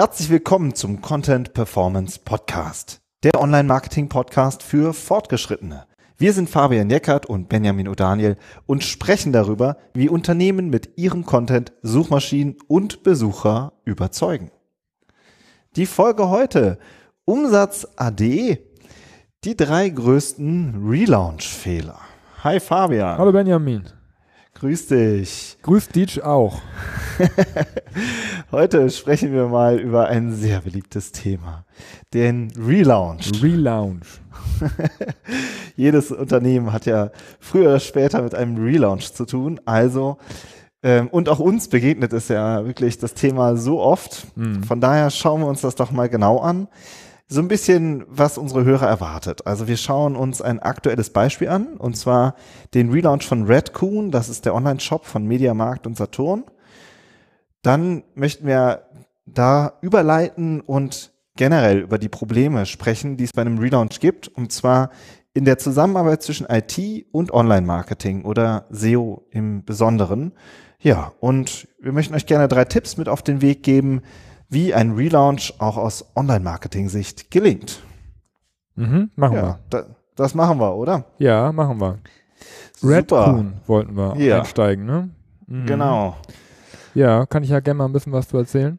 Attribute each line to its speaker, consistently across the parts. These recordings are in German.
Speaker 1: Herzlich willkommen zum Content Performance Podcast, der Online-Marketing-Podcast für Fortgeschrittene. Wir sind Fabian Jeckert und Benjamin O'Daniel und sprechen darüber, wie Unternehmen mit ihrem Content Suchmaschinen und Besucher überzeugen. Die Folge heute Umsatz AD, die drei größten Relaunch-Fehler. Hi Fabian.
Speaker 2: Hallo Benjamin.
Speaker 1: Grüß dich.
Speaker 2: Grüß dich auch.
Speaker 1: Heute sprechen wir mal über ein sehr beliebtes Thema, den Relaunch.
Speaker 2: Relaunch.
Speaker 1: Jedes Unternehmen hat ja früher oder später mit einem Relaunch zu tun. Also, ähm, und auch uns begegnet es ja wirklich das Thema so oft.
Speaker 2: Mhm.
Speaker 1: Von daher schauen wir uns das doch mal genau an so ein bisschen, was unsere Hörer erwartet. Also wir schauen uns ein aktuelles Beispiel an, und zwar den Relaunch von Redcoon, das ist der Online-Shop von Mediamarkt und Saturn. Dann möchten wir da überleiten und generell über die Probleme sprechen, die es bei einem Relaunch gibt, und zwar in der Zusammenarbeit zwischen IT und Online-Marketing oder SEO im Besonderen. Ja, und wir möchten euch gerne drei Tipps mit auf den Weg geben, wie ein Relaunch auch aus Online-Marketing-Sicht gelingt.
Speaker 2: Mhm, machen
Speaker 1: ja,
Speaker 2: wir.
Speaker 1: Da, das machen wir, oder?
Speaker 2: Ja, machen wir.
Speaker 1: Super.
Speaker 2: Redcoon wollten wir
Speaker 1: Ja.
Speaker 2: einsteigen, ne? Mhm.
Speaker 1: Genau.
Speaker 2: Ja, kann ich ja gerne mal ein bisschen was zu erzählen.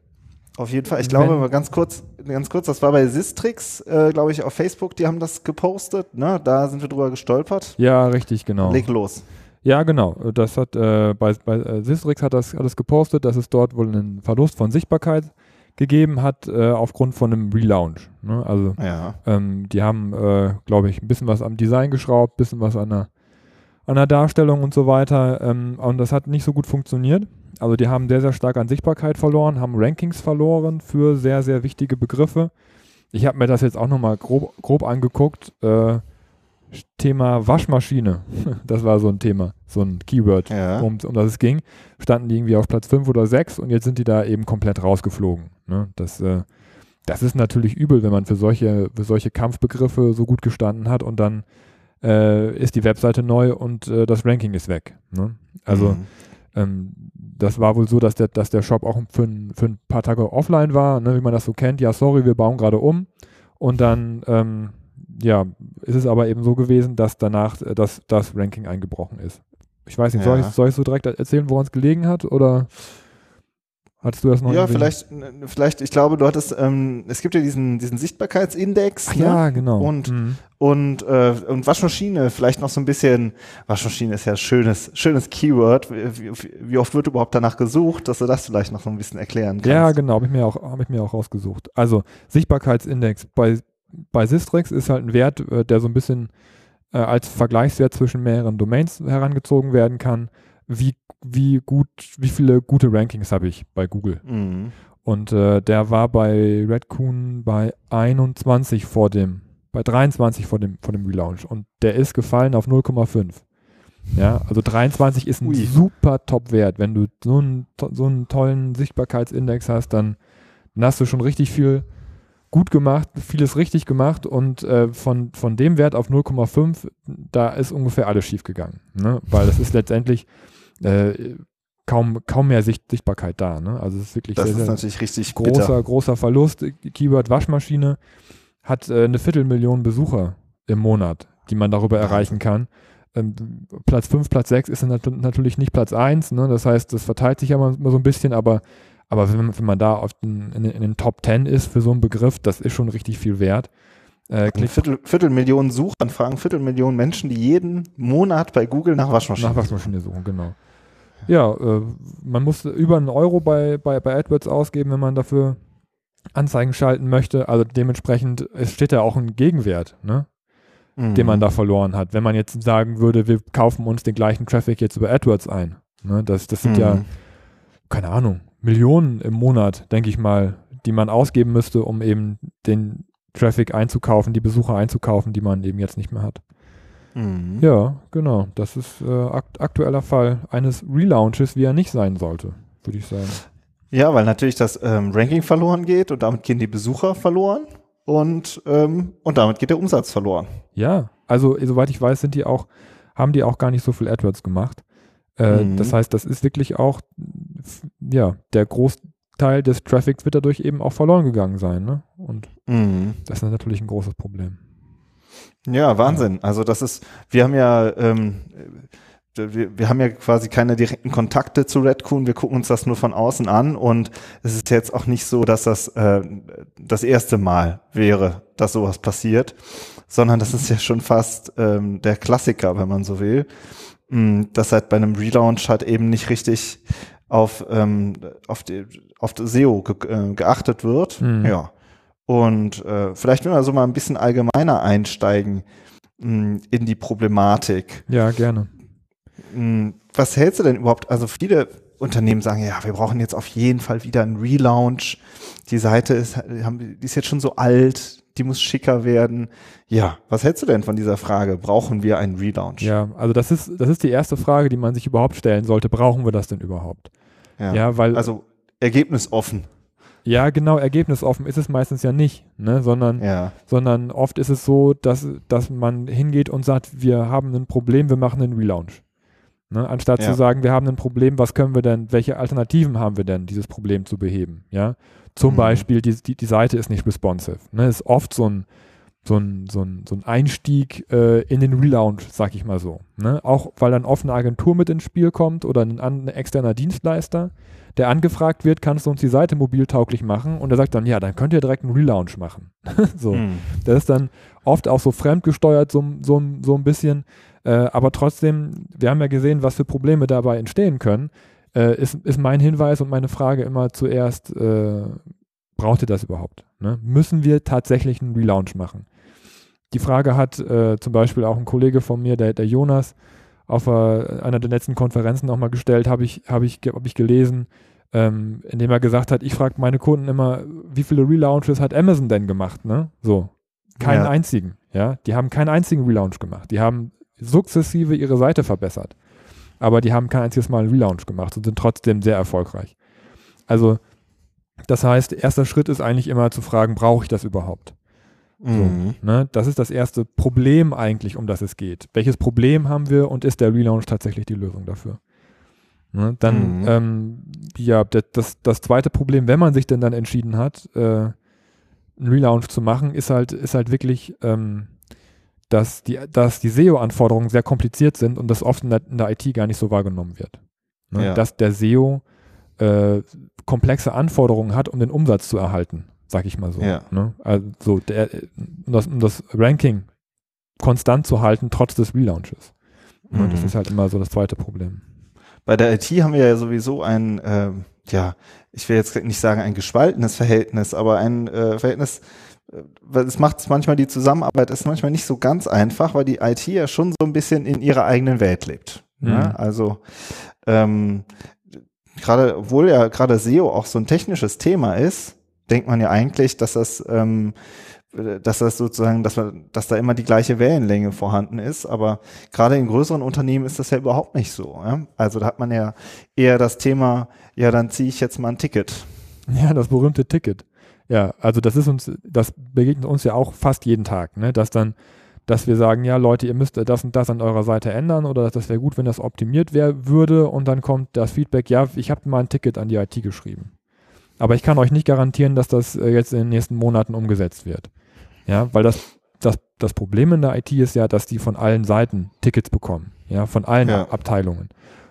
Speaker 1: Auf jeden Fall. Ich glaube,
Speaker 2: Wenn-
Speaker 1: mal ganz kurz, ganz kurz, das war bei Sistrix, äh, glaube ich, auf Facebook, die haben das gepostet, ne? Da sind wir drüber gestolpert.
Speaker 2: Ja, richtig, genau.
Speaker 1: Leg los.
Speaker 2: Ja, genau. Das hat äh, bei, bei äh, Sistrix hat das alles gepostet, dass es dort wohl einen Verlust von Sichtbarkeit gegeben hat äh, aufgrund von einem Relaunch. Ne? Also
Speaker 1: Ja.
Speaker 2: Ähm, die haben, äh, glaube ich, ein bisschen was am Design geschraubt, ein bisschen was an der, an der Darstellung und so weiter. Ähm, und das hat nicht so gut funktioniert. Also die haben sehr, sehr stark an Sichtbarkeit verloren, haben Rankings verloren für sehr, sehr wichtige Begriffe. Ich habe mir das jetzt auch nochmal grob, grob angeguckt. Äh, Thema Waschmaschine, das war so ein Thema, so ein Keyword,
Speaker 1: Ja.
Speaker 2: um, um das es ging. Standen die irgendwie auf Platz 5 oder 6 und jetzt sind die da eben komplett rausgeflogen. Ne? Das, äh, das ist natürlich übel, wenn man für solche, für solche Kampfbegriffe so gut gestanden hat und dann äh, ist die Webseite neu und äh, das Ranking ist weg. Ne? Also
Speaker 1: Mhm.
Speaker 2: ähm, das war wohl so, dass der, dass der Shop auch für, ein- für ein paar Tage offline war, ne, wie man das so kennt. Ja, sorry, wir bauen gerade um. Und dann ähm, ja, ist es aber eben so gewesen, dass danach äh, das, das Ranking eingebrochen ist. Ich weiß nicht, soll, ich,
Speaker 1: Ja.
Speaker 2: soll ich so direkt erzählen, woran es gelegen hat? Oder hattest du das noch
Speaker 1: Ja, vielleicht, vielleicht, ich glaube, du hattest, ähm, es gibt ja diesen, diesen Sichtbarkeitsindex.
Speaker 2: Ach
Speaker 1: ne?
Speaker 2: ja, genau.
Speaker 1: Und
Speaker 2: Mhm.
Speaker 1: Und, äh, und Waschmaschine, vielleicht noch so ein bisschen, Waschmaschine ist ja ein schönes, schönes Keyword. Wie, wie- oft wird überhaupt danach gesucht, dass du das vielleicht noch so ein bisschen erklären kannst?
Speaker 2: Ja, genau, habe ich, mir auch- ich mir auch rausgesucht. Also Sichtbarkeitsindex bei, bei Sistrix ist halt ein Wert, äh, der so ein bisschen äh, als Vergleichswert zwischen mehreren Domains herangezogen werden kann. Wie, wie gut, wie viele gute Rankings habe ich bei Google?
Speaker 1: Mhm.
Speaker 2: Und äh, der war bei Redcoon bei 21 vor dem, bei 23 vor dem, vor dem Relaunch. Und der ist gefallen auf 0,5. Ja, also 23 ist ein
Speaker 1: Ui.
Speaker 2: super Top-Wert. Wenn du so einen, so einen tollen Sichtbarkeitsindex hast, dann, dann hast du schon richtig viel gut gemacht, vieles richtig gemacht und äh, von, von dem Wert auf 0,5, da ist ungefähr alles schief gegangen. Ne? Weil das ist letztendlich äh, kaum, kaum mehr Sicht, Sichtbarkeit da. Ne? Also es ist wirklich
Speaker 1: Das
Speaker 2: sehr,
Speaker 1: ist natürlich richtig bitter.
Speaker 2: großer, großer Verlust. Keyword Waschmaschine hat äh, eine Viertelmillion Besucher im Monat, die man darüber
Speaker 1: Wahnsinn.
Speaker 2: erreichen kann. Ähm, Platz 5, Platz 6 ist nat natürlich nicht Platz 1, ne? das heißt, das verteilt sich ja mal, mal so ein bisschen, aber, aber wenn, man- wenn man da auf den, in, den- in den Top 10 ist für so einen Begriff, das ist schon richtig viel wert. Äh,
Speaker 1: Viertel, Viertelmillion Suchanfragen, Viertelmillion Menschen, die jeden Monat bei Google nach Waschmaschinen
Speaker 2: nach Waschmaschine suchen, genau. Ja, äh, man muss über einen Euro bei, bei, bei AdWords ausgeben, wenn man dafür Anzeigen schalten möchte. Also dementsprechend, es steht ja auch ein Gegenwert, ne?
Speaker 1: Mhm.
Speaker 2: den man da verloren hat. Wenn man jetzt sagen würde, wir kaufen uns den gleichen Traffic jetzt über AdWords ein. Ne? Das, das sind ja,
Speaker 1: Mhm.
Speaker 2: keine Ahnung, Millionen im Monat, denke ich mal, die man ausgeben müsste, um eben den Traffic einzukaufen, die Besucher einzukaufen, die man eben jetzt nicht mehr hat.
Speaker 1: Mhm.
Speaker 2: Ja, genau. Das ist äh, akt aktueller Fall eines Relaunches, wie er nicht sein sollte, würde ich sagen.
Speaker 1: Ja, weil natürlich das ähm, Ranking verloren geht und damit gehen die Besucher verloren und, ähm, und damit geht der Umsatz verloren.
Speaker 2: Ja, also soweit ich weiß, sind die auch, haben die auch gar nicht so viel AdWords gemacht. Äh,
Speaker 1: Mhm.
Speaker 2: Das heißt, das ist wirklich auch, ja, der Groß, Teil des Traffics wird dadurch eben auch verloren gegangen sein. Ne? Und
Speaker 1: Mhm.
Speaker 2: das ist natürlich ein großes Problem.
Speaker 1: Ja, Wahnsinn. Also das ist, wir haben ja, ähm, wir, wir haben ja quasi keine direkten Kontakte zu Redcoon, wir gucken uns das nur von außen an und es ist jetzt auch nicht so, dass das äh, das erste Mal wäre, dass sowas passiert, sondern das ist ja schon fast ähm, der Klassiker, wenn man so will, mh, dass halt bei einem Relaunch halt eben nicht richtig auf, ähm, auf, die, auf SEO ge äh, geachtet wird.
Speaker 2: Mhm.
Speaker 1: Ja. Und äh, vielleicht wenn wir so mal ein bisschen allgemeiner einsteigen mh, in die Problematik.
Speaker 2: Ja, gerne.
Speaker 1: Mh, Was hältst du denn überhaupt? Also viele Unternehmen sagen, ja, wir brauchen jetzt auf jeden Fall wieder einen Relaunch. Die Seite ist, haben, die ist jetzt schon so alt, die muss schicker werden. Ja, was hältst du denn von dieser Frage? Brauchen wir einen Relaunch?
Speaker 2: Ja, also das ist, das ist die erste Frage, die man sich überhaupt stellen sollte. Brauchen wir das denn überhaupt?
Speaker 1: Ja.
Speaker 2: Ja, weil,
Speaker 1: Also ergebnisoffen.
Speaker 2: Ja, genau, ergebnisoffen ist es meistens ja nicht, ne? sondern,
Speaker 1: Ja.
Speaker 2: sondern oft ist es so, dass, dass man hingeht und sagt, wir haben ein Problem, wir machen einen Relaunch. Ne? Anstatt
Speaker 1: Ja.
Speaker 2: zu sagen, wir haben ein Problem, was können wir denn, welche Alternativen haben wir denn, dieses Problem zu beheben? Ja? Zum
Speaker 1: Mhm.
Speaker 2: Beispiel, die, die, die Seite ist nicht responsive. Ne? Ist oft so ein, so ein, so ein, so ein Einstieg äh, in den Relaunch, sag ich mal so. Ne? Auch weil dann oft eine Agentur mit ins Spiel kommt oder ein, ein externer Dienstleister, der angefragt wird, kannst du uns die Seite mobiltauglich machen? Und er sagt dann, ja, dann könnt ihr direkt einen Relaunch machen. so.
Speaker 1: Mhm.
Speaker 2: Das ist dann oft auch so fremdgesteuert, so, so, so ein bisschen. Äh, aber trotzdem, wir haben ja gesehen, was für Probleme dabei entstehen können. Äh, ist, ist mein Hinweis und meine Frage immer zuerst, äh, braucht ihr das überhaupt? Ne? Müssen wir tatsächlich einen Relaunch machen? Die Frage hat äh, zum Beispiel auch ein Kollege von mir, der, der Jonas, auf äh, einer der letzten Konferenzen nochmal gestellt, habe ich, hab ich, hab ich gelesen, ähm, indem er gesagt hat, ich frage meine Kunden immer, wie viele Relaunches hat Amazon denn gemacht? Ne? So, keinen
Speaker 1: Ja.
Speaker 2: einzigen. Ja, die haben keinen einzigen Relaunch gemacht. Die haben sukzessive ihre Seite verbessert, aber die haben kein einziges Mal einen Relaunch gemacht und sind trotzdem sehr erfolgreich. Also, das heißt, erster Schritt ist eigentlich immer zu fragen, brauche ich das überhaupt?
Speaker 1: Mhm.
Speaker 2: Ne? Das ist das erste Problem eigentlich, um das es geht. Welches Problem haben wir und ist der Relaunch tatsächlich die Lösung dafür? Ne? Dann,
Speaker 1: Mhm.
Speaker 2: ähm, ja, das, das, das zweite Problem, wenn man sich denn dann entschieden hat, äh, einen Relaunch zu machen, ist halt, ist halt wirklich, ähm, dass die, dass die SEO-Anforderungen sehr kompliziert sind und das oft in der, in der IT gar nicht so wahrgenommen wird. Ne?
Speaker 1: Ja.
Speaker 2: Dass der SEO äh, komplexe Anforderungen hat, um den Umsatz zu erhalten, sag ich mal so.
Speaker 1: Ja.
Speaker 2: Ne? Also der, um, das, um das Ranking konstant zu halten, trotz des Relaunches. Ne? Das
Speaker 1: Mhm.
Speaker 2: ist halt immer so das zweite Problem.
Speaker 1: Bei der IT haben wir ja sowieso ein, ähm, ja, ich will jetzt nicht sagen ein gespaltenes Verhältnis, aber ein äh, Verhältnis, äh, weil es macht manchmal die Zusammenarbeit ist manchmal nicht so ganz einfach, weil die IT ja schon so ein bisschen in ihrer eigenen Welt lebt.
Speaker 2: Mhm.
Speaker 1: Ja? Also ähm, gerade, obwohl ja gerade SEO auch so ein technisches Thema ist, denkt man ja eigentlich, dass das ähm, dass das sozusagen, dass, man, dass da immer die gleiche Wellenlänge vorhanden ist. Aber gerade in größeren Unternehmen ist das ja überhaupt nicht so. Ja? Also da hat man ja eher das Thema, ja, dann ziehe ich jetzt mal ein Ticket.
Speaker 2: Ja, das berühmte Ticket. Ja, also das ist uns, das begegnet uns ja auch fast jeden Tag, ne? Dass dann, dass wir sagen, ja Leute, ihr müsst das und das an eurer Seite ändern oder das wäre gut, wenn das optimiert wär, würde und dann kommt das Feedback, ja, ich habe mal ein Ticket an die IT geschrieben. Aber ich kann euch nicht garantieren, dass das äh, jetzt in den nächsten Monaten umgesetzt wird. Ja, weil das, das, das Problem in der IT ist ja, dass die von allen Seiten Tickets bekommen. Ja, von allen
Speaker 1: Ja.
Speaker 2: Abteilungen.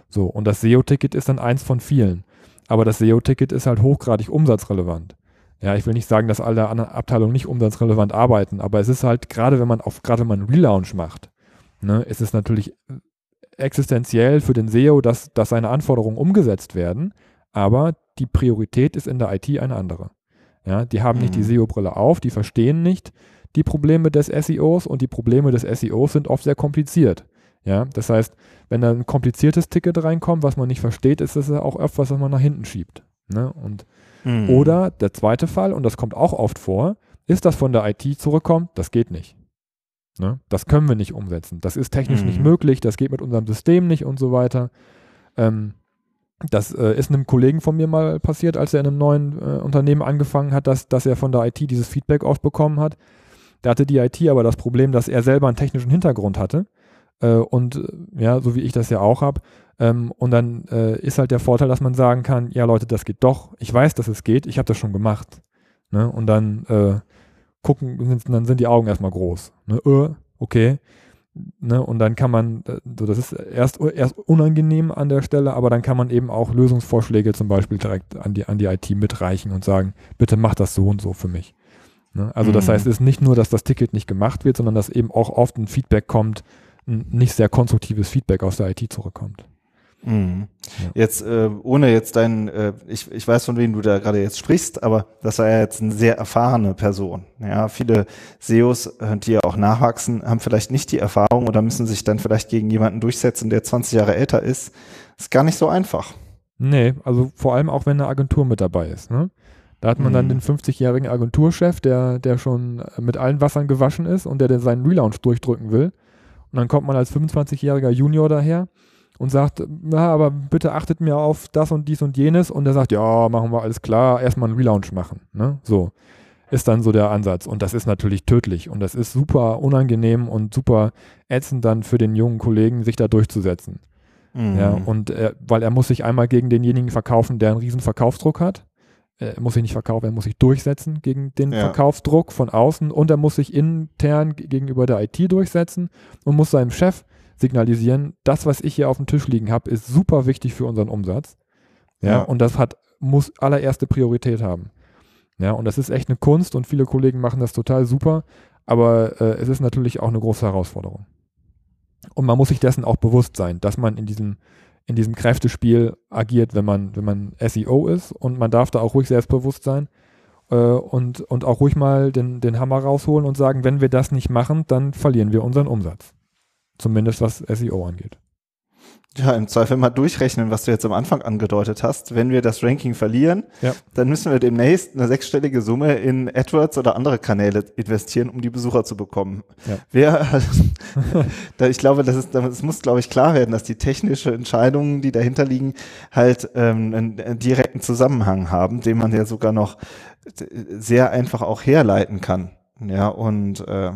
Speaker 2: So, und das SEO-Ticket ist dann eins von vielen. Aber das SEO-Ticket ist halt hochgradig umsatzrelevant. Ja, ich will nicht sagen, dass alle anderen Abteilungen nicht umsatzrelevant arbeiten, aber es ist halt, gerade wenn man auf, gerade wenn man einen Relaunch macht, ne, ist es natürlich existenziell für den SEO, dass, dass seine Anforderungen umgesetzt werden, aber die Priorität ist in der IT eine andere. Ja, die haben nicht die
Speaker 1: Mhm.
Speaker 2: SEO-Brille auf, die verstehen nicht die Probleme des SEOs und die Probleme des SEOs sind oft sehr kompliziert. Ja, das heißt, wenn da ein kompliziertes Ticket reinkommt, was man nicht versteht, ist es ja auch öfter, was man nach hinten schiebt. Ne? Und
Speaker 1: Mhm.
Speaker 2: oder der zweite Fall, und das kommt auch oft vor, ist, dass von der IT zurückkommt, das geht nicht. Ne? Das können wir nicht umsetzen. Das ist technisch
Speaker 1: Mhm.
Speaker 2: nicht möglich, das geht mit unserem System nicht und so weiter. Ähm, das äh, ist einem Kollegen von mir mal passiert, als er in einem neuen äh, Unternehmen angefangen hat, dass, dass er von der IT dieses Feedback oft bekommen hat. Da hatte die IT aber das Problem, dass er selber einen technischen Hintergrund hatte äh, und äh, ja, so wie ich das ja auch habe. Ähm, und dann äh, ist halt der Vorteil, dass man sagen kann, ja Leute, das geht doch. Ich weiß, dass es geht. Ich habe das schon gemacht. Ne? Und dann äh, gucken, dann sind die Augen erstmal groß. Ne? Äh, okay. Ne? Und dann kann man, äh, so das ist erst, erst unangenehm an der Stelle, aber dann kann man eben auch Lösungsvorschläge zum Beispiel direkt an die, an die IT mitreichen und sagen, bitte mach das so und so für mich. Ne? Also das mhm. heißt, es ist nicht nur, dass das Ticket nicht gemacht wird, sondern dass eben auch oft ein Feedback kommt, ein nicht sehr konstruktives Feedback aus der IT zurückkommt.
Speaker 1: Mhm. Ja. Jetzt, äh, ohne jetzt dein, äh, ich, ich weiß, von wem du da gerade jetzt sprichst, aber das war ja jetzt eine sehr erfahrene Person. Ja, viele SEOs, äh, die ja auch nachwachsen, haben vielleicht nicht die Erfahrung oder müssen sich dann vielleicht gegen jemanden durchsetzen, der 20 Jahre älter ist. Ist gar nicht so einfach.
Speaker 2: Nee, also vor allem auch, wenn eine Agentur mit dabei ist. Ne? Da hat man mhm. dann den 50-jährigen Agenturchef, der, der schon mit allen Wassern gewaschen ist und der, der seinen Relaunch durchdrücken will. Und dann kommt man als 25-jähriger Junior daher und sagt, na, aber bitte achtet mir auf das und dies und jenes. Und er sagt, ja, machen wir alles klar, erstmal einen Relaunch machen. Ne? So ist dann so der Ansatz. Und das ist natürlich tödlich. Und das ist super unangenehm und super ätzend dann für den jungen Kollegen, sich da durchzusetzen. Mhm. Ja, und er, weil er muss sich einmal gegen denjenigen verkaufen, der einen riesen Verkaufsdruck hat er muss sich nicht verkaufen, er muss sich durchsetzen gegen den ja. Verkaufsdruck von außen und er muss sich intern gegenüber der IT durchsetzen und muss seinem Chef signalisieren, das, was ich hier auf dem Tisch liegen habe, ist super wichtig für unseren Umsatz. Ja, ja, und das hat, muss allererste Priorität haben. Ja, und das ist echt eine Kunst und viele Kollegen machen das total super, aber äh, es ist natürlich auch eine große Herausforderung. Und man muss sich dessen auch bewusst sein, dass man in diesem in diesem Kräftespiel agiert, wenn man, wenn man SEO ist und man darf da auch ruhig selbstbewusst sein äh, und, und auch ruhig mal den, den Hammer rausholen und sagen, wenn wir das nicht machen, dann verlieren wir unseren Umsatz. Zumindest was SEO angeht.
Speaker 1: Ja, im Zweifel mal durchrechnen, was du jetzt am Anfang angedeutet hast. Wenn wir das Ranking verlieren, ja. dann müssen wir demnächst eine sechsstellige Summe in AdWords oder andere Kanäle investieren, um die Besucher zu bekommen. Ja. Wer, ich glaube, das ist, es muss, glaube ich, klar werden, dass die technische Entscheidungen, die dahinter liegen, halt ähm, einen, einen direkten Zusammenhang haben, den man ja sogar noch sehr einfach auch herleiten kann. Ja, und äh,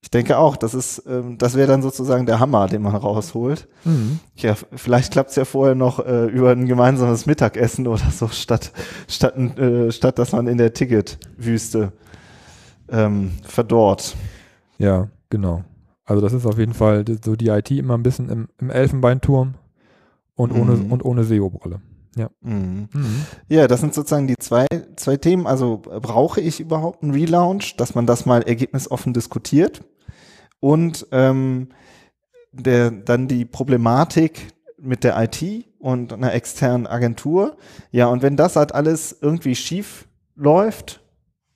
Speaker 1: ich denke auch, das ist, ähm, das wäre dann sozusagen der Hammer, den man rausholt. Mhm. Ja, vielleicht klappt es ja vorher noch äh, über ein gemeinsames Mittagessen oder so, statt, statt, äh, statt dass man in der Ticketwüste ähm, verdorrt.
Speaker 2: Ja, genau. Also das ist auf jeden Fall so die IT immer ein bisschen im, im Elfenbeinturm und ohne, mhm. und ohne SEO-Brille. Ja.
Speaker 1: Mhm. Mhm. ja, das sind sozusagen die zwei, zwei Themen. Also brauche ich überhaupt einen Relaunch, dass man das mal ergebnisoffen diskutiert? Und ähm, der, dann die Problematik mit der IT und einer externen Agentur. Ja, und wenn das halt alles irgendwie schief läuft,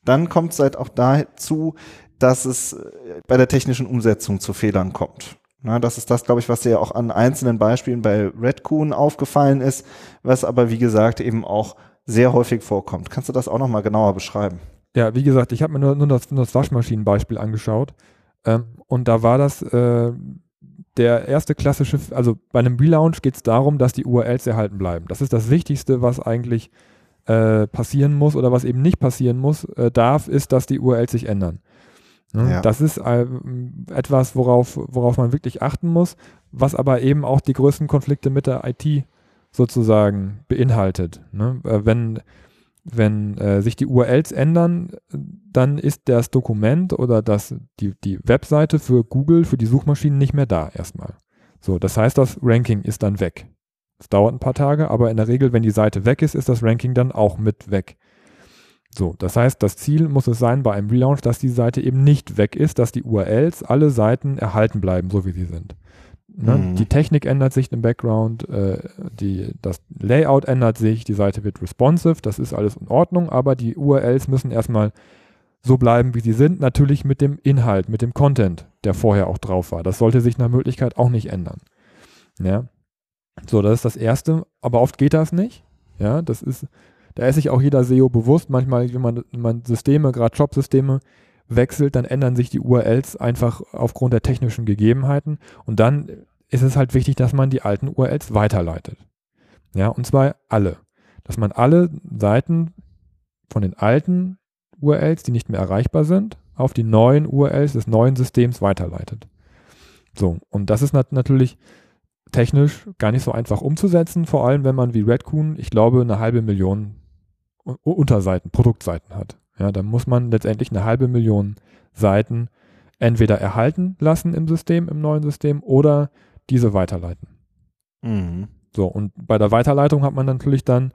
Speaker 1: dann kommt es halt auch dazu, dass es äh, bei der technischen Umsetzung zu Fehlern kommt. Na, das ist das, glaube ich, was dir auch an einzelnen Beispielen bei Redcoon aufgefallen ist, was aber, wie gesagt, eben auch sehr häufig vorkommt. Kannst du das auch nochmal genauer beschreiben?
Speaker 2: Ja, wie gesagt, ich habe mir nur, nur, das, nur das Waschmaschinenbeispiel angeschaut. Ähm, und da war das äh, der erste klassische, also bei einem Relaunch geht es darum, dass die URLs erhalten bleiben. Das ist das Wichtigste, was eigentlich äh, passieren muss oder was eben nicht passieren muss, äh, darf, ist, dass die URLs sich ändern. Ne? Ja. Das ist äh, etwas, worauf, worauf man wirklich achten muss, was aber eben auch die größten Konflikte mit der IT sozusagen beinhaltet. Ne? Äh, wenn wenn äh, sich die URLs ändern, dann ist das Dokument oder das, die, die Webseite für Google, für die Suchmaschinen nicht mehr da erstmal. So, das heißt, das Ranking ist dann weg. Es dauert ein paar Tage, aber in der Regel, wenn die Seite weg ist, ist das Ranking dann auch mit weg. So, das heißt, das Ziel muss es sein bei einem Relaunch, dass die Seite eben nicht weg ist, dass die URLs, alle Seiten erhalten bleiben, so wie sie sind. Ne? Mhm. Die Technik ändert sich im Background, äh, die, das Layout ändert sich, die Seite wird responsive, das ist alles in Ordnung, aber die URLs müssen erstmal so bleiben, wie sie sind, natürlich mit dem Inhalt, mit dem Content, der vorher auch drauf war. Das sollte sich nach Möglichkeit auch nicht ändern. Ja. So, das ist das Erste, aber oft geht das nicht. Ja, das ist da ist sich auch jeder SEO bewusst. Manchmal, wenn man, wenn man Systeme, gerade Shop-Systeme wechselt, dann ändern sich die URLs einfach aufgrund der technischen Gegebenheiten. Und dann ist es halt wichtig, dass man die alten URLs weiterleitet. Ja, und zwar alle. Dass man alle Seiten von den alten URLs, die nicht mehr erreichbar sind, auf die neuen URLs des neuen Systems weiterleitet. So, und das ist nat natürlich technisch gar nicht so einfach umzusetzen, vor allem wenn man wie Redcoon, ich glaube, eine halbe Million Unterseiten, Produktseiten hat. Ja, dann muss man letztendlich eine halbe Million Seiten entweder erhalten lassen im System, im neuen System, oder diese weiterleiten. Mhm. So, und bei der Weiterleitung hat man natürlich dann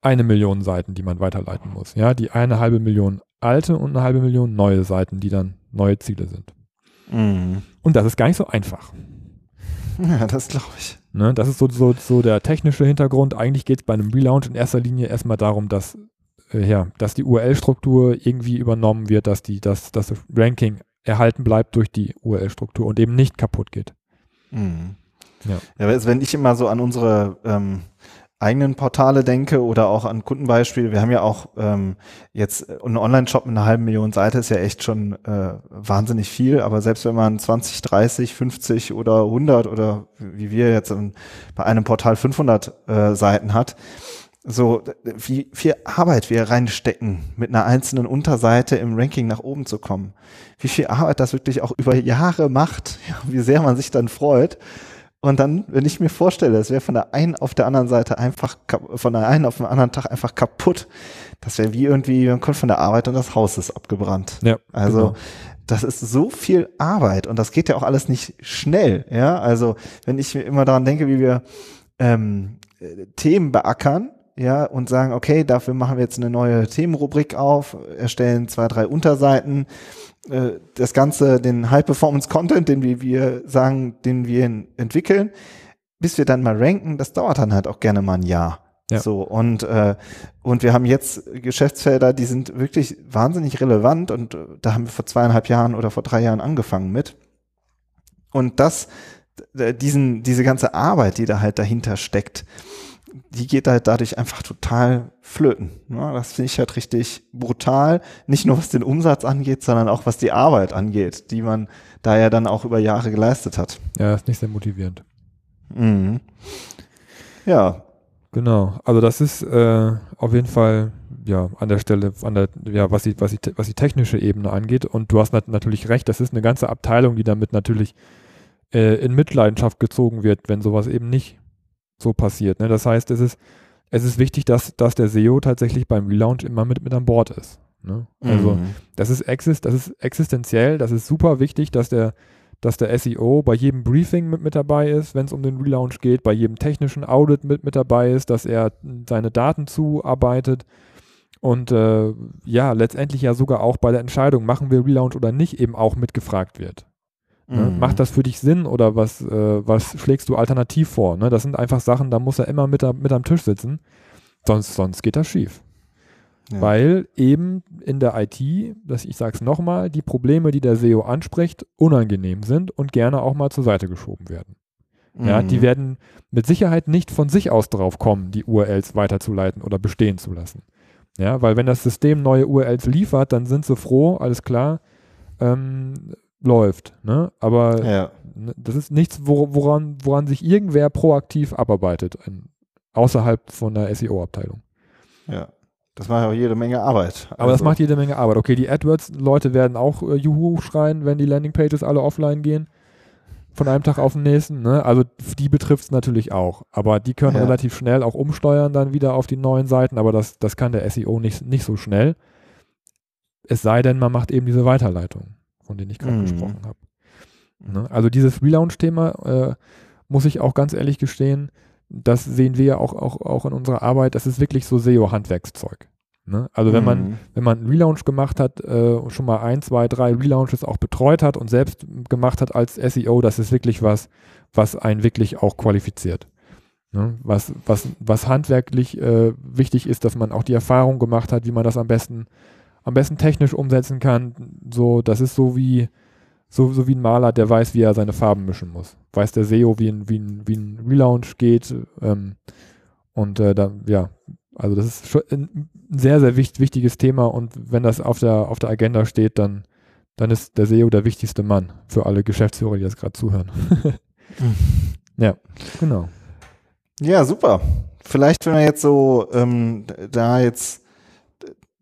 Speaker 2: eine Million Seiten, die man weiterleiten muss. Ja, die eine halbe Million alte und eine halbe Million neue Seiten, die dann neue Ziele sind. Mhm. Und das ist gar nicht so einfach.
Speaker 1: Ja, das glaube ich.
Speaker 2: Ne, das ist so, so, so der technische Hintergrund. Eigentlich geht es bei einem Relaunch in erster Linie erstmal darum, dass, äh, ja, dass die URL-Struktur irgendwie übernommen wird, dass, die, dass, dass das Ranking erhalten bleibt durch die URL-Struktur und eben nicht kaputt geht.
Speaker 1: Mhm. Ja. ja, wenn ich immer so an unsere ähm, eigenen Portale denke oder auch an Kundenbeispiele, wir haben ja auch ähm, jetzt einen Online-Shop mit einer halben Million Seite ist ja echt schon äh, wahnsinnig viel, aber selbst wenn man 20, 30, 50 oder 100 oder wie wir jetzt bei einem Portal 500 äh, Seiten hat, so wie viel Arbeit wir reinstecken, mit einer einzelnen Unterseite im Ranking nach oben zu kommen. Wie viel Arbeit das wirklich auch über Jahre macht, ja, wie sehr man sich dann freut. Und dann, wenn ich mir vorstelle, es wäre von der einen auf der anderen Seite einfach, von der einen auf den anderen Tag einfach kaputt, das wäre wie irgendwie, man kommt von der Arbeit und das Haus ist abgebrannt. Ja, also, genau. das ist so viel Arbeit und das geht ja auch alles nicht schnell, ja. Also, wenn ich mir immer daran denke, wie wir ähm, Themen beackern, ja, und sagen, okay, dafür machen wir jetzt eine neue Themenrubrik auf, erstellen zwei, drei Unterseiten, äh, das Ganze, den High-Performance-Content, den wir, wir sagen, den wir entwickeln, bis wir dann mal ranken, das dauert dann halt auch gerne mal ein Jahr. Ja. So, und, äh, und wir haben jetzt Geschäftsfelder, die sind wirklich wahnsinnig relevant und äh, da haben wir vor zweieinhalb Jahren oder vor drei Jahren angefangen mit. Und das, diesen, diese ganze Arbeit, die da halt dahinter steckt, die geht halt dadurch einfach total flöten. Ja, das finde ich halt richtig brutal. Nicht nur was den Umsatz angeht, sondern auch was die Arbeit angeht, die man da ja dann auch über Jahre geleistet hat.
Speaker 2: Ja, ist nicht sehr motivierend.
Speaker 1: Mhm. Ja.
Speaker 2: Genau. Also das ist äh, auf jeden Fall ja an der Stelle, an der, ja, was die, was die, was die technische Ebene angeht. Und du hast nat natürlich recht, das ist eine ganze Abteilung, die damit natürlich äh, in Mitleidenschaft gezogen wird, wenn sowas eben nicht so passiert. Ne? Das heißt, es ist, es ist wichtig, dass, dass der SEO tatsächlich beim Relaunch immer mit, mit an Bord ist. Ne? Also mhm. das, ist exist, das ist existenziell, das ist super wichtig, dass der, dass der SEO bei jedem Briefing mit, mit dabei ist, wenn es um den Relaunch geht, bei jedem technischen Audit mit, mit dabei ist, dass er seine Daten zuarbeitet und äh, ja, letztendlich ja sogar auch bei der Entscheidung, machen wir Relaunch oder nicht, eben auch mitgefragt wird. Ne? Mhm. Macht das für dich Sinn oder was, äh, was schlägst du alternativ vor? Ne? Das sind einfach Sachen, da muss er immer mit, mit am Tisch sitzen, sonst, sonst geht das schief. Ja. Weil eben in der IT, das, ich sage es nochmal, die Probleme, die der SEO anspricht, unangenehm sind und gerne auch mal zur Seite geschoben werden. Mhm. Ja, die werden mit Sicherheit nicht von sich aus drauf kommen, die URLs weiterzuleiten oder bestehen zu lassen. Ja, weil wenn das System neue URLs liefert, dann sind sie froh, alles klar, ähm, läuft. Ne? Aber ja. Ne, das ist nichts, woran, woran sich irgendwer proaktiv abarbeitet, außerhalb von der SEO-Abteilung.
Speaker 1: Ja. Das macht auch jede Menge Arbeit.
Speaker 2: Aber also. das macht jede Menge Arbeit. Okay, die AdWords-Leute werden auch äh, Juhu schreien, wenn die Landingpages alle offline gehen. Von einem Tag auf den nächsten. Ne? Also die betrifft es natürlich auch. Aber die können ja. relativ schnell auch umsteuern dann wieder auf die neuen Seiten. Aber das, das kann der SEO nicht, nicht so schnell. Es sei denn, man macht eben diese Weiterleitung von denen ich gerade mhm. gesprochen habe. Ne? Also dieses Relaunch-Thema, äh, muss ich auch ganz ehrlich gestehen, das sehen wir ja auch, auch, auch in unserer Arbeit, das ist wirklich so SEO-Handwerkszeug. Ne? Also wenn man, mhm. wenn man einen Relaunch gemacht hat, äh, schon mal ein, zwei, drei Relaunches auch betreut hat und selbst gemacht hat als SEO, das ist wirklich was, was einen wirklich auch qualifiziert. Ne? Was, was, was handwerklich äh, wichtig ist, dass man auch die Erfahrung gemacht hat, wie man das am besten am besten technisch umsetzen kann. So, das ist so wie, so, so wie ein Maler, der weiß, wie er seine Farben mischen muss. Weiß der SEO, wie ein, wie ein, wie ein Relaunch geht. Ähm, und äh, dann, ja, also das ist schon ein sehr, sehr wichtig, wichtiges Thema und wenn das auf der, auf der Agenda steht, dann, dann ist der SEO der wichtigste Mann für alle Geschäftsführer, die jetzt gerade zuhören. ja, genau.
Speaker 1: Ja, super. Vielleicht, wenn wir jetzt so ähm, da jetzt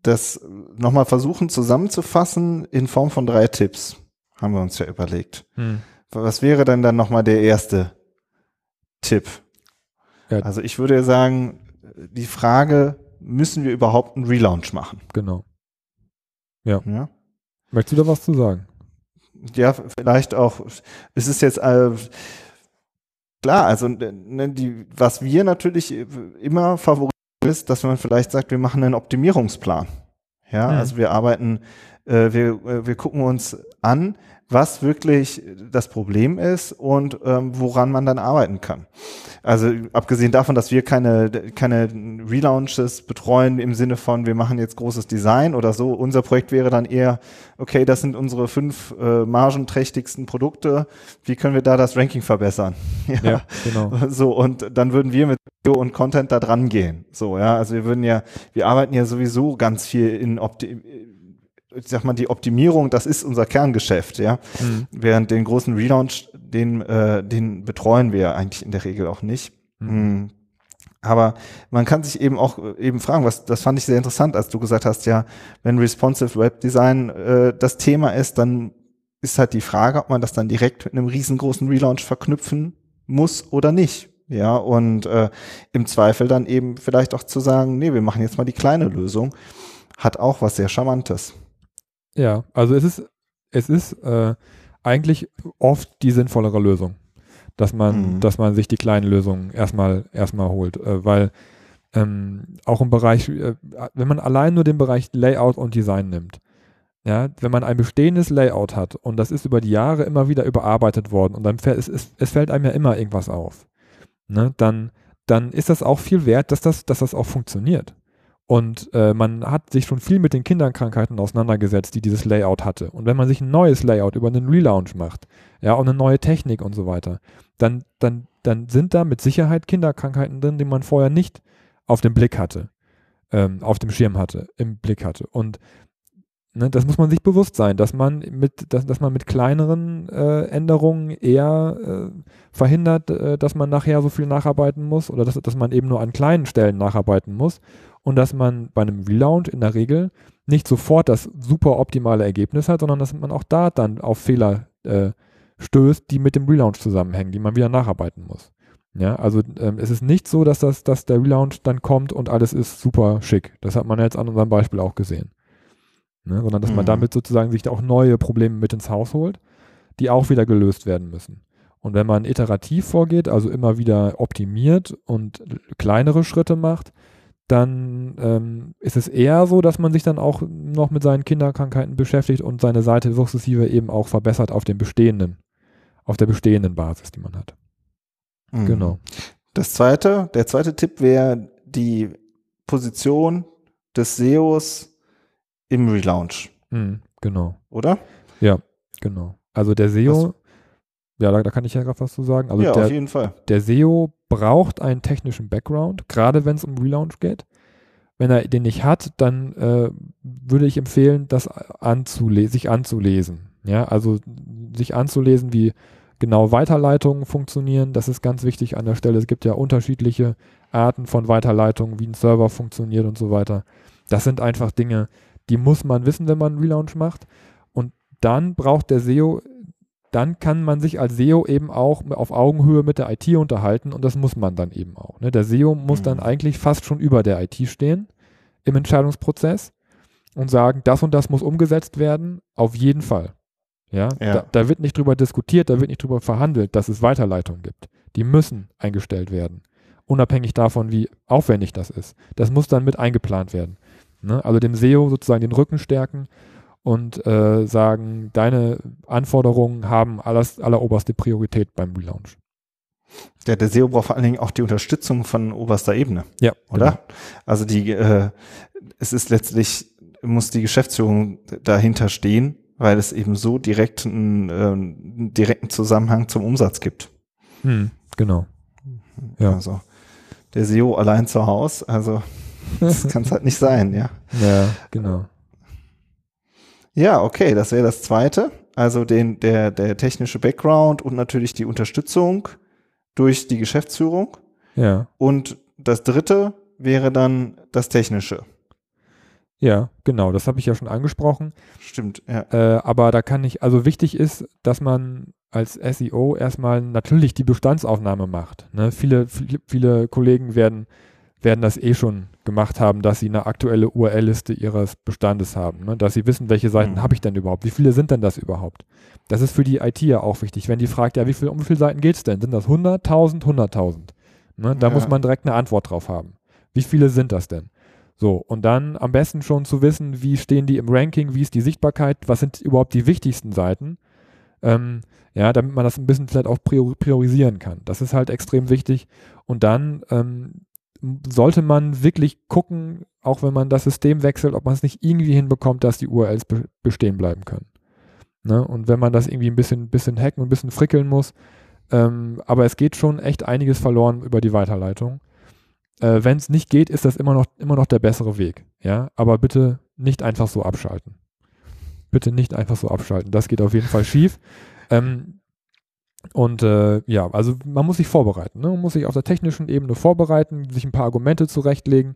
Speaker 1: das nochmal versuchen zusammenzufassen in Form von drei Tipps, haben wir uns ja überlegt. Hm. was wäre denn dann nochmal der erste Tipp?
Speaker 2: Ja.
Speaker 1: Also ich würde sagen, die Frage, müssen wir überhaupt einen Relaunch machen?
Speaker 2: Genau.
Speaker 1: Ja,
Speaker 2: Möchtest du da was zu sagen?
Speaker 1: ja vielleicht auch, es ist jetzt äh, klar, also ne, die, was wir natürlich immer favorisieren ist, dass man vielleicht sagt, wir machen einen Optimierungsplan. Ja,
Speaker 2: Mhm.
Speaker 1: also wir arbeiten, äh, wir, äh, wir gucken uns an, was wirklich das Problem ist und ähm, woran man dann arbeiten kann. Also abgesehen davon, dass wir keine, keine Relaunches betreuen im Sinne von, wir machen jetzt großes Design oder so. Unser Projekt wäre dann eher, okay, das sind unsere fünf äh, margenträchtigsten Produkte. Wie können wir da das Ranking verbessern?
Speaker 2: Ja, genau.
Speaker 1: So, und dann würden wir mit Video und Content da dran gehen. So, ja, also wir würden ja, wir arbeiten ja sowieso ganz viel in Opti ich sag mal, die Optimierung, das ist unser Kerngeschäft, ja.
Speaker 2: Mhm.
Speaker 1: Während den großen Relaunch, den, äh, den betreuen wir eigentlich in der Regel auch nicht.
Speaker 2: Mhm.
Speaker 1: Mm. Aber man kann sich eben auch äh, eben fragen, was das fand ich sehr interessant, als du gesagt hast, ja, wenn responsive Web Design äh, das Thema ist, dann ist halt die Frage, ob man das dann direkt mit einem riesengroßen Relaunch verknüpfen muss oder nicht. Ja, und äh, im Zweifel dann eben vielleicht auch zu sagen, nee, wir machen jetzt mal die kleine Lösung, hat auch was sehr Charmantes.
Speaker 2: Ja, also es ist, es ist äh, eigentlich oft die sinnvollere Lösung, dass man,
Speaker 1: Mhm.
Speaker 2: dass man sich die kleinen Lösungen erstmal erstmal holt, äh, weil ähm, auch im Bereich, äh, wenn man allein nur den Bereich Layout und Design nimmt, ja, wenn man ein bestehendes Layout hat und das ist über die Jahre immer wieder überarbeitet worden und dann fällt es, es, es fällt einem ja immer irgendwas auf, ne, dann, dann ist das auch viel wert, dass das, dass das auch funktioniert. Und äh, man hat sich schon viel mit den Kinderkrankheiten auseinandergesetzt, die dieses Layout hatte. Und wenn man sich ein neues Layout über einen Relaunch macht, ja, und eine neue Technik und so weiter, dann, dann, dann sind da mit Sicherheit Kinderkrankheiten drin, die man vorher nicht auf dem Blick hatte, ähm, auf dem Schirm hatte, im Blick hatte. Und ne, das muss man sich bewusst sein, dass man mit, dass, dass man mit kleineren äh, Änderungen eher äh, verhindert, äh, dass man nachher so viel nacharbeiten muss oder dass, dass man eben nur an kleinen Stellen nacharbeiten muss und dass man bei einem Relaunch in der Regel nicht sofort das super optimale Ergebnis hat, sondern dass man auch da dann auf Fehler äh, stößt, die mit dem Relaunch zusammenhängen, die man wieder nacharbeiten muss. Ja, also ähm, es ist nicht so, dass das, dass der Relaunch dann kommt und alles ist super schick. Das hat man jetzt an unserem Beispiel auch gesehen. Ne? Sondern dass man
Speaker 1: Mhm.
Speaker 2: damit sozusagen sich auch neue Probleme mit ins Haus holt, die auch wieder gelöst werden müssen. Und wenn man iterativ vorgeht, also immer wieder optimiert und kleinere Schritte macht, dann ähm, ist es eher so, dass man sich dann auch noch mit seinen Kinderkrankheiten beschäftigt und seine Seite sukzessive eben auch verbessert auf dem bestehenden, auf der bestehenden Basis, die man hat.
Speaker 1: Mhm.
Speaker 2: Genau.
Speaker 1: Das zweite, der zweite Tipp wäre die Position des SEOs im Relaunch,
Speaker 2: Mhm, genau.
Speaker 1: oder?
Speaker 2: Genau. Also der SEO, ja, da, da kann ich ja gerade was zu sagen. Also
Speaker 1: ja,
Speaker 2: der,
Speaker 1: auf jeden Fall.
Speaker 2: der SEO braucht einen technischen Background, gerade wenn es um Relaunch geht. Wenn er den nicht hat, dann äh, würde ich empfehlen, das anzule sich anzulesen. Ja, also sich anzulesen, wie genau Weiterleitungen funktionieren. Das ist ganz wichtig an der Stelle. Es gibt ja unterschiedliche Arten von Weiterleitungen, wie ein Server funktioniert und so weiter. Das sind einfach Dinge, die muss man wissen, wenn man einen Relaunch macht. Und dann braucht der SEO dann kann man sich als SEO eben auch auf Augenhöhe mit der IT unterhalten und das muss man dann eben auch. Ne? Der SEO muss
Speaker 1: Mhm.
Speaker 2: dann eigentlich fast schon über der IT stehen im Entscheidungsprozess und sagen, das und das muss umgesetzt werden, auf jeden Fall. Ja,
Speaker 1: Ja.
Speaker 2: Da, da wird nicht drüber diskutiert, da wird nicht drüber verhandelt, dass es Weiterleitungen gibt. Die müssen eingestellt werden, unabhängig davon, wie aufwendig das ist. Das muss dann mit eingeplant werden. Ne? Also dem SEO sozusagen den Rücken stärken und äh, sagen, deine Anforderungen haben alles, alleroberste Priorität beim Relaunch.
Speaker 1: Der, der SEO braucht vor allen Dingen auch die Unterstützung von oberster Ebene,
Speaker 2: Ja,
Speaker 1: oder? Also die, äh, es ist letztlich, muss die Geschäftsführung dahinter stehen, weil es eben so direkt einen, äh, einen direkten Zusammenhang zum Umsatz gibt.
Speaker 2: Hm, genau. Ja.
Speaker 1: Also der SEO allein zu Hause, also das kann es halt nicht sein, ja.
Speaker 2: Ja, genau.
Speaker 1: Ja, okay, das wäre das zweite. Also den, der, der technische Background und natürlich die Unterstützung durch die Geschäftsführung.
Speaker 2: Ja,
Speaker 1: Und das dritte wäre dann das technische.
Speaker 2: ja, genau. Das habe ich ja schon angesprochen.
Speaker 1: Stimmt, ja.
Speaker 2: Äh, aber da kann ich, also wichtig ist, dass man als SEO erstmal natürlich die Bestandsaufnahme macht. Ne? Viele, viele, viele Kollegen werden, werden das eh schon gemacht haben, dass sie eine aktuelle URL-Liste ihres Bestandes haben, ne? dass sie wissen, welche Seiten mhm. habe ich denn überhaupt, wie viele sind denn das überhaupt. Das ist für die IT ja auch wichtig, wenn die fragt, ja, wie viel, um wie viele Seiten geht es denn? Sind das 100, 1000, 100.000? Ne? Da ja. muss man direkt eine Antwort drauf haben. Wie viele sind das denn? So, und dann am besten schon zu wissen, wie stehen die im Ranking, wie ist die Sichtbarkeit, was sind überhaupt die wichtigsten Seiten, ähm, ja, damit man das ein bisschen vielleicht auch priorisieren kann. Das ist halt extrem wichtig. Und dann ähm, sollte man wirklich gucken, auch wenn man das System wechselt, ob man es nicht irgendwie hinbekommt, dass die URLs be bestehen bleiben können. Ne? Und wenn man das irgendwie ein bisschen, bisschen hacken und ein bisschen frickeln muss, ähm, aber es geht schon echt einiges verloren über die Weiterleitung. Äh, Wenn es nicht geht, ist das immer noch, immer noch der bessere Weg. Ja, aber bitte nicht einfach so abschalten. Bitte nicht einfach so abschalten. Das geht auf jeden Fall schief. Ähm, und äh, ja, also man muss sich vorbereiten. Ne? Man muss sich auf der technischen Ebene vorbereiten, sich ein paar Argumente zurechtlegen,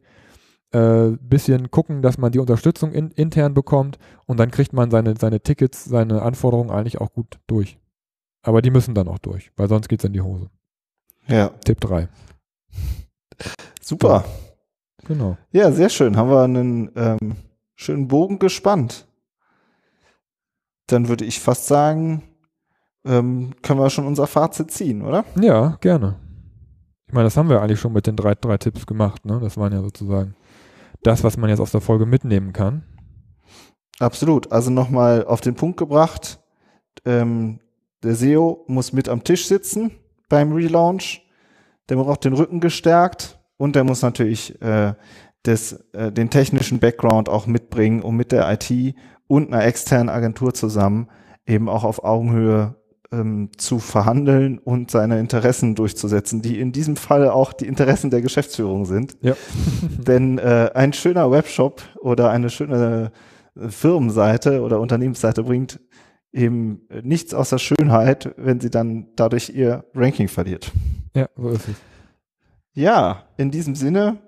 Speaker 2: äh, bisschen gucken, dass man die Unterstützung in, intern bekommt und dann kriegt man seine, seine Tickets, seine Anforderungen eigentlich auch gut durch. Aber die müssen dann auch durch, weil sonst geht es in die Hose.
Speaker 1: Ja.
Speaker 2: Tipp 3.
Speaker 1: Super.
Speaker 2: Ja, genau.
Speaker 1: Ja, sehr schön. Haben wir einen ähm, schönen Bogen gespannt. Dann würde ich fast sagen, ähm, können wir schon unser Fazit ziehen, oder?
Speaker 2: Ja, gerne. Ich meine, das haben wir eigentlich schon mit den drei, drei Tipps gemacht. Ne? Das waren ja sozusagen das, was man jetzt aus der Folge mitnehmen kann.
Speaker 1: Absolut. Also nochmal auf den Punkt gebracht. Ähm, der SEO muss mit am Tisch sitzen beim Relaunch. Der braucht den Rücken gestärkt und der muss natürlich äh, des, äh, den technischen Background auch mitbringen, um mit der IT und einer externen Agentur zusammen eben auch auf Augenhöhe ähm, zu verhandeln und seine Interessen durchzusetzen, die in diesem Fall auch die Interessen der Geschäftsführung sind.
Speaker 2: Ja.
Speaker 1: Denn äh, ein schöner Webshop oder eine schöne Firmenseite oder Unternehmensseite bringt eben nichts außer Schönheit, wenn sie dann dadurch ihr Ranking verliert.
Speaker 2: Ja, so ist es.
Speaker 1: Ja, in diesem Sinne,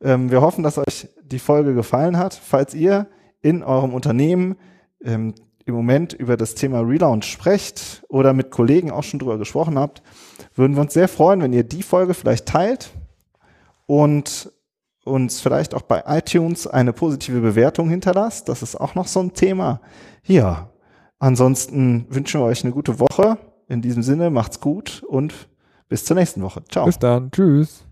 Speaker 1: ähm, wir hoffen, dass euch die Folge gefallen hat. Falls ihr in eurem Unternehmen ähm, im Moment über das Thema Relaunch sprecht oder mit Kollegen auch schon drüber gesprochen habt, würden wir uns sehr freuen, wenn ihr die Folge vielleicht teilt und uns vielleicht auch bei iTunes eine positive Bewertung hinterlasst. Das ist auch noch so ein Thema. Ja, ansonsten wünschen wir euch eine gute Woche. In diesem Sinne, macht's gut und bis zur nächsten Woche. Ciao.
Speaker 2: Bis dann. Tschüss.